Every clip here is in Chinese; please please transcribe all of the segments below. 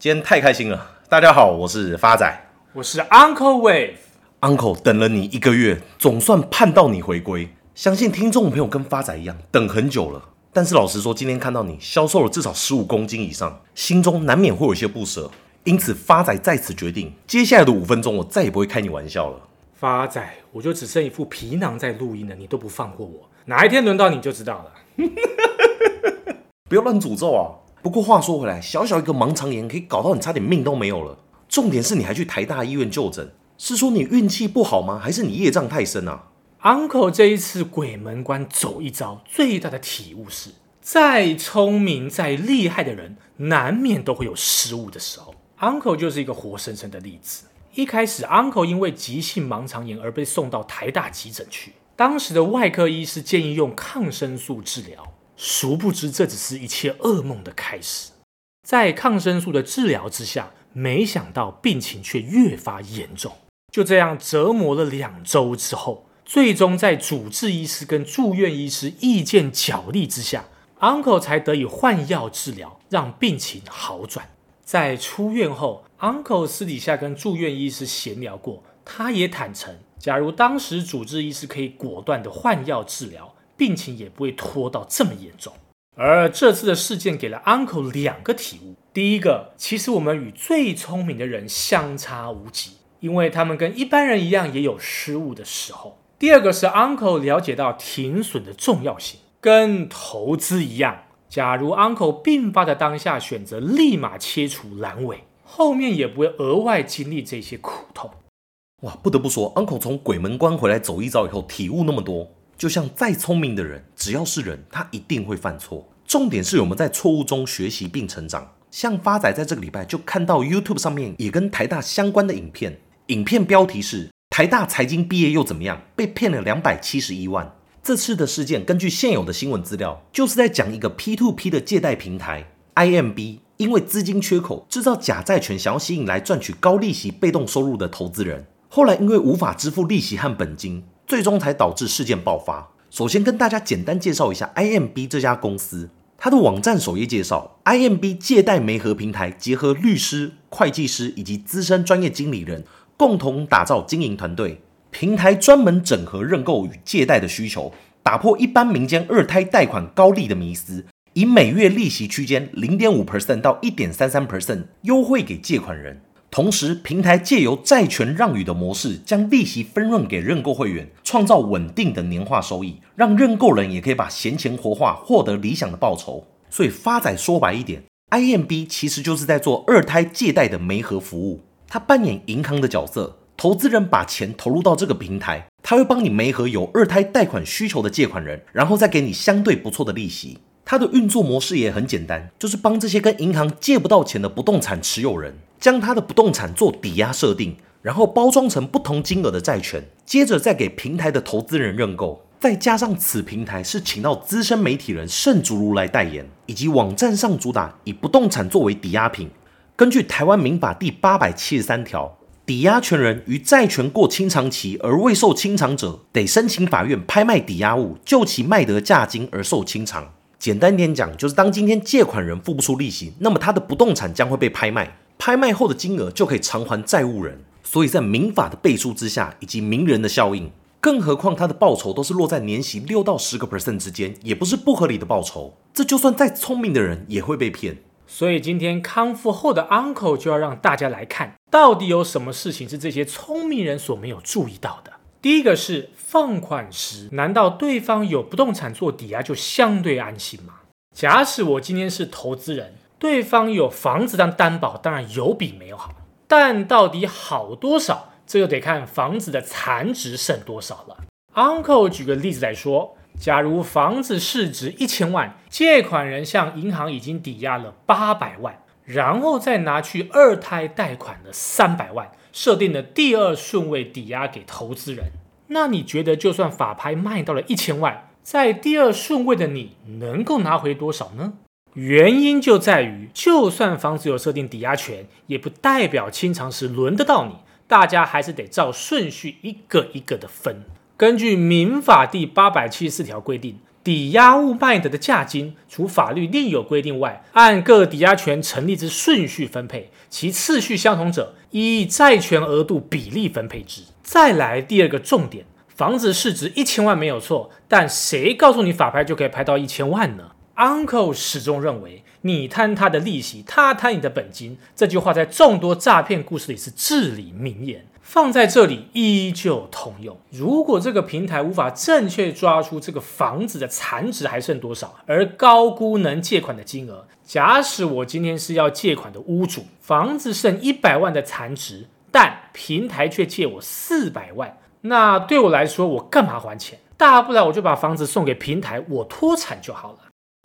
今天太开心了！大家好，我是发仔，我是 Uncle Wave。Uncle 等了你一个月，总算盼到你回归。相信听众朋友跟发仔一样，等很久了。但是老实说，今天看到你消瘦了至少十五公斤以上，心中难免会有些不舍。因此，发仔在此决定，接下来的五分钟，我再也不会开你玩笑了。发仔，我就只剩一副皮囊在录音了，你都不放过我，哪一天轮到你就知道了。不要乱诅咒啊！不过话说回来，小小一个盲肠炎可以搞到你差点命都没有了。重点是你还去台大医院就诊，是说你运气不好吗？还是你业障太深啊？Uncle 这一次鬼门关走一遭，最大的体悟是：再聪明、再厉害的人，难免都会有失误的时候。Uncle 就是一个活生生的例子。一开始，Uncle 因为急性盲肠炎而被送到台大急诊去，当时的外科医师建议用抗生素治疗。殊不知，这只是一切噩梦的开始。在抗生素的治疗之下，没想到病情却越发严重。就这样折磨了两周之后，最终在主治医师跟住院医师意见角力之下，Uncle 才得以换药治疗，让病情好转。在出院后，Uncle 私底下跟住院医师闲聊过，他也坦诚，假如当时主治医师可以果断的换药治疗。病情也不会拖到这么严重，而这次的事件给了 Uncle 两个体悟：第一个，其实我们与最聪明的人相差无几，因为他们跟一般人一样也有失误的时候；第二个是 Uncle 了解到停损的重要性，跟投资一样，假如 Uncle 病发的当下选择立马切除阑尾，后面也不会额外经历这些苦痛。哇，不得不说，Uncle 从鬼门关回来走一遭以后，体悟那么多。就像再聪明的人，只要是人，他一定会犯错。重点是我们在错误中学习并成长。像发仔在这个礼拜就看到 YouTube 上面也跟台大相关的影片，影片标题是“台大财经毕业又怎么样？被骗了两百七十一万”。这次的事件根据现有的新闻资料，就是在讲一个 P2P 的借贷平台 IMB，因为资金缺口，制造假债权，想要吸引来赚取高利息被动收入的投资人。后来因为无法支付利息和本金。最终才导致事件爆发。首先跟大家简单介绍一下 IMB 这家公司，它的网站首页介绍，IMB 借贷媒合平台结合律师、会计师以及资深专业经理人，共同打造经营团队。平台专门整合认购与借贷的需求，打破一般民间二胎贷款高利的迷思，以每月利息区间零点五 percent 到一点三三 percent 优惠给借款人。同时，平台借由债权让与的模式，将利息分润给认购会员，创造稳定的年化收益，让认购人也可以把闲钱活化，获得理想的报酬。所以发仔说白一点，IMB 其实就是在做二胎借贷的媒合服务，它扮演银行的角色，投资人把钱投入到这个平台，他会帮你媒合有二胎贷款需求的借款人，然后再给你相对不错的利息。它的运作模式也很简单，就是帮这些跟银行借不到钱的不动产持有人，将他的不动产做抵押设定，然后包装成不同金额的债权，接着再给平台的投资人认购。再加上此平台是请到资深媒体人盛竹如来代言，以及网站上主打以不动产作为抵押品。根据台湾民法第八百七十三条，抵押权人于债权过清偿期而未受清偿者，得申请法院拍卖抵押物，就其卖得价金而受清偿。简单点讲，就是当今天借款人付不出利息，那么他的不动产将会被拍卖，拍卖后的金额就可以偿还债务人。所以在民法的背书之下，以及名人的效应，更何况他的报酬都是落在年息六到十个 percent 之间，也不是不合理的报酬。这就算再聪明的人也会被骗。所以今天康复后的 Uncle 就要让大家来看，到底有什么事情是这些聪明人所没有注意到的。第一个是放款时，难道对方有不动产做抵押就相对安心吗？假使我今天是投资人，对方有房子当担保，当然有比没有好。但到底好多少，这就得看房子的残值剩多少了。Uncle 举个例子来说，假如房子市值一千万，借款人向银行已经抵押了八百万，然后再拿去二胎贷款了三百万。设定的第二顺位抵押给投资人，那你觉得就算法拍卖到了一千万，在第二顺位的你能够拿回多少呢？原因就在于，就算房子有设定抵押权，也不代表清偿时轮得到你，大家还是得照顺序一个一个的分。根据民法第八百七十四条规定，抵押物卖得的价金，除法律另有规定外，按各抵押权成立之顺序分配，其次序相同者，依债权额度比例分配之。再来第二个重点，房子市值一千万没有错，但谁告诉你法拍就可以拍到一千万呢？Uncle 始终认为，你贪他的利息，他贪你的本金。这句话在众多诈骗故事里是至理名言。放在这里依旧通用。如果这个平台无法正确抓出这个房子的残值还剩多少，而高估能借款的金额，假使我今天是要借款的屋主，房子剩一百万的残值，但平台却借我四百万，那对我来说，我干嘛还钱？大不了我就把房子送给平台，我脱产就好了。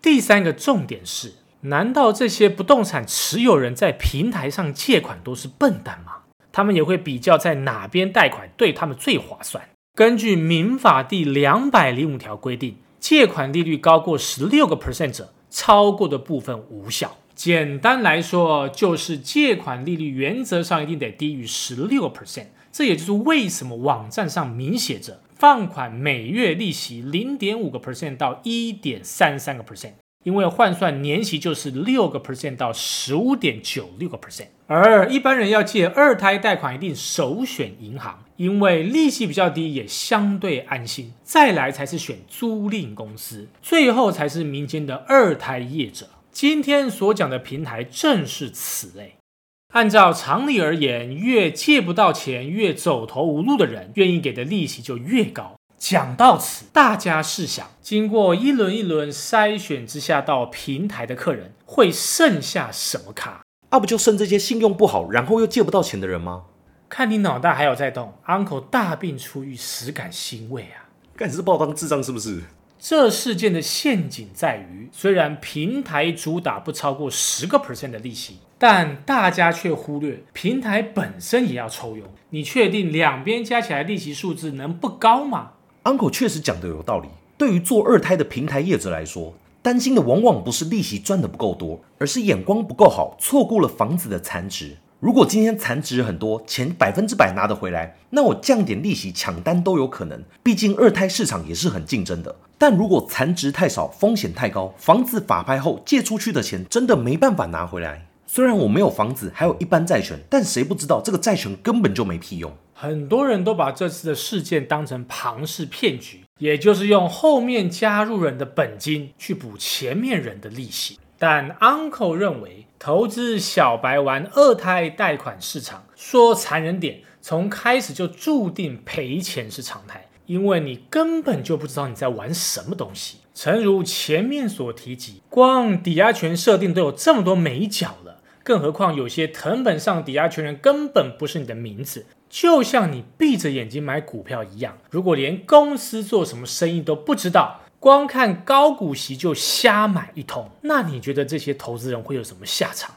第三个重点是，难道这些不动产持有人在平台上借款都是笨蛋吗？他们也会比较在哪边贷款对他们最划算。根据民法第两百零五条规定，借款利率高过十六个 percent 者，超过的部分无效。简单来说，就是借款利率原则上一定得低于十六个 percent。这也就是为什么网站上明写着放款每月利息零点五个 percent 到一点三三个 percent。因为换算年息就是六个 percent 到十五点九六个 percent，而一般人要借二胎贷款，一定首选银行，因为利息比较低，也相对安心。再来才是选租赁公司，最后才是民间的二胎业者。今天所讲的平台正是此类。按照常理而言，越借不到钱、越走投无路的人，愿意给的利息就越高。讲到此，大家试想，经过一轮一轮筛选之下到平台的客人，会剩下什么卡？啊，不就剩这些信用不好，然后又借不到钱的人吗？看你脑袋还有在动，Uncle 大病初愈，实感欣慰啊！干，是把我当智障是不是？这事件的陷阱在于，虽然平台主打不超过十个 percent 的利息。但大家却忽略，平台本身也要抽佣。你确定两边加起来利息数字能不高吗？Uncle 确实讲的有道理。对于做二胎的平台业者来说，担心的往往不是利息赚的不够多，而是眼光不够好，错过了房子的残值。如果今天残值很多，钱百分之百拿得回来，那我降点利息抢单都有可能。毕竟二胎市场也是很竞争的。但如果残值太少，风险太高，房子法拍后借出去的钱真的没办法拿回来。虽然我没有房子，还有一般债权，但谁不知道这个债权根本就没屁用。很多人都把这次的事件当成庞氏骗局，也就是用后面加入人的本金去补前面人的利息。但 Uncle 认为，投资小白玩二胎贷款市场，说残忍点，从开始就注定赔钱是常态，因为你根本就不知道你在玩什么东西。诚如前面所提及，光抵押权设定都有这么多美角了。更何况，有些藤本上抵押权人根本不是你的名字，就像你闭着眼睛买股票一样。如果连公司做什么生意都不知道，光看高股息就瞎买一通，那你觉得这些投资人会有什么下场？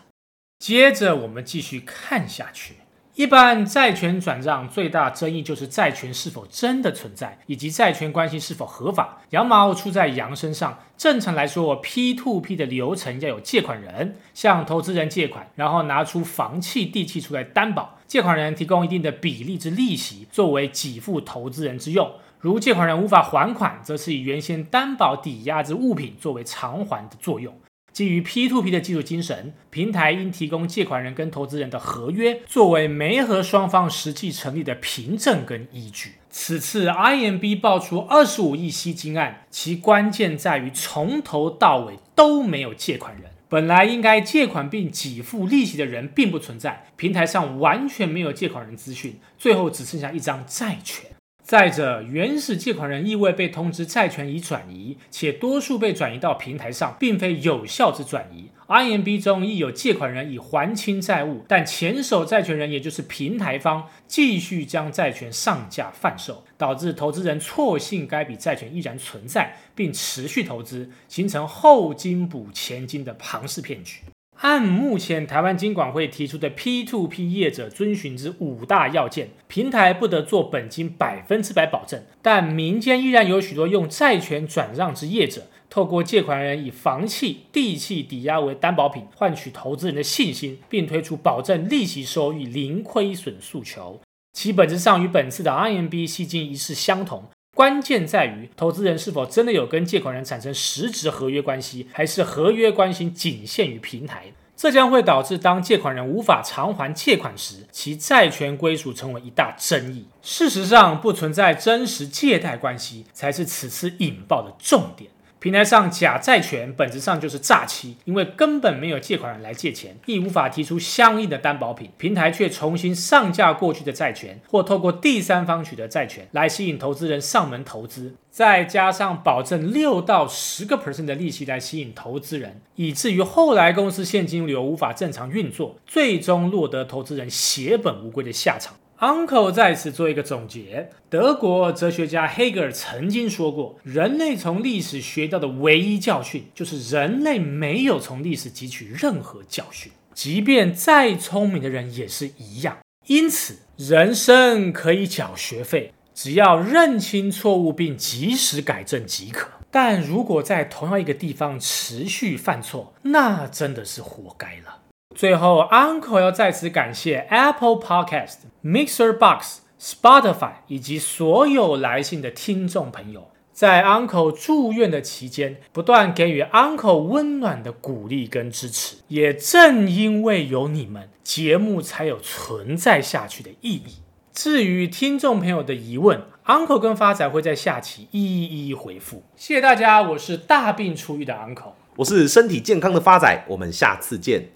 接着我们继续看下去。一般债权转让最大争议就是债权是否真的存在，以及债权关系是否合法。羊毛出在羊身上。正常来说，P2P 的流程要有借款人向投资人借款，然后拿出房契、地契出来担保，借款人提供一定的比例之利息作为给付投资人之用。如借款人无法还款，则是以原先担保抵押之物品作为偿还的作用。基于 P2P 的技术精神，平台应提供借款人跟投资人的合约，作为媒合双方实际成立的凭证跟依据。此次 IMB 爆出二十五亿吸金案，其关键在于从头到尾都没有借款人。本来应该借款并给付利息的人并不存在，平台上完全没有借款人资讯，最后只剩下一张债权。再者，原始借款人亦未被通知债权已转移，且多数被转移到平台上，并非有效之转移。IMB 中亦有借款人已还清债务，但前手债权人也就是平台方继续将债权上架贩售，导致投资人错信该笔债权依然存在，并持续投资，形成后金补前金的庞氏骗局。按目前台湾金管会提出的 P2P 业者遵循之五大要件，平台不得做本金百分之百保证，但民间依然有许多用债权转让之业者，透过借款人以房契、地契抵押为担保品，换取投资人的信心，并推出保证利息收益零亏损诉求，其本质上与本次的 IMB 吸金一事相同。关键在于投资人是否真的有跟借款人产生实质合约关系，还是合约关系仅限于平台。这将会导致当借款人无法偿还借款时，其债权归属成为一大争议。事实上，不存在真实借贷关系，才是此次引爆的重点。平台上假债权本质上就是诈欺，因为根本没有借款人来借钱，亦无法提出相应的担保品，平台却重新上架过去的债权，或透过第三方取得债权来吸引投资人上门投资，再加上保证六到十个 percent 的利息来吸引投资人，以至于后来公司现金流无法正常运作，最终落得投资人血本无归的下场。Uncle 在此做一个总结：德国哲学家黑格尔曾经说过，人类从历史学到的唯一教训，就是人类没有从历史汲取任何教训，即便再聪明的人也是一样。因此，人生可以缴学费，只要认清错误并及时改正即可。但如果在同样一个地方持续犯错，那真的是活该了。最后，Uncle 要再次感谢 Apple Podcast、Mixer Box、Spotify 以及所有来信的听众朋友，在 Uncle 住院的期间，不断给予 Uncle 温暖的鼓励跟支持。也正因为有你们，节目才有存在下去的意义。至于听众朋友的疑问，Uncle 跟发仔会在下期一一回复。谢谢大家，我是大病初愈的 Uncle，我是身体健康的发仔，我们下次见。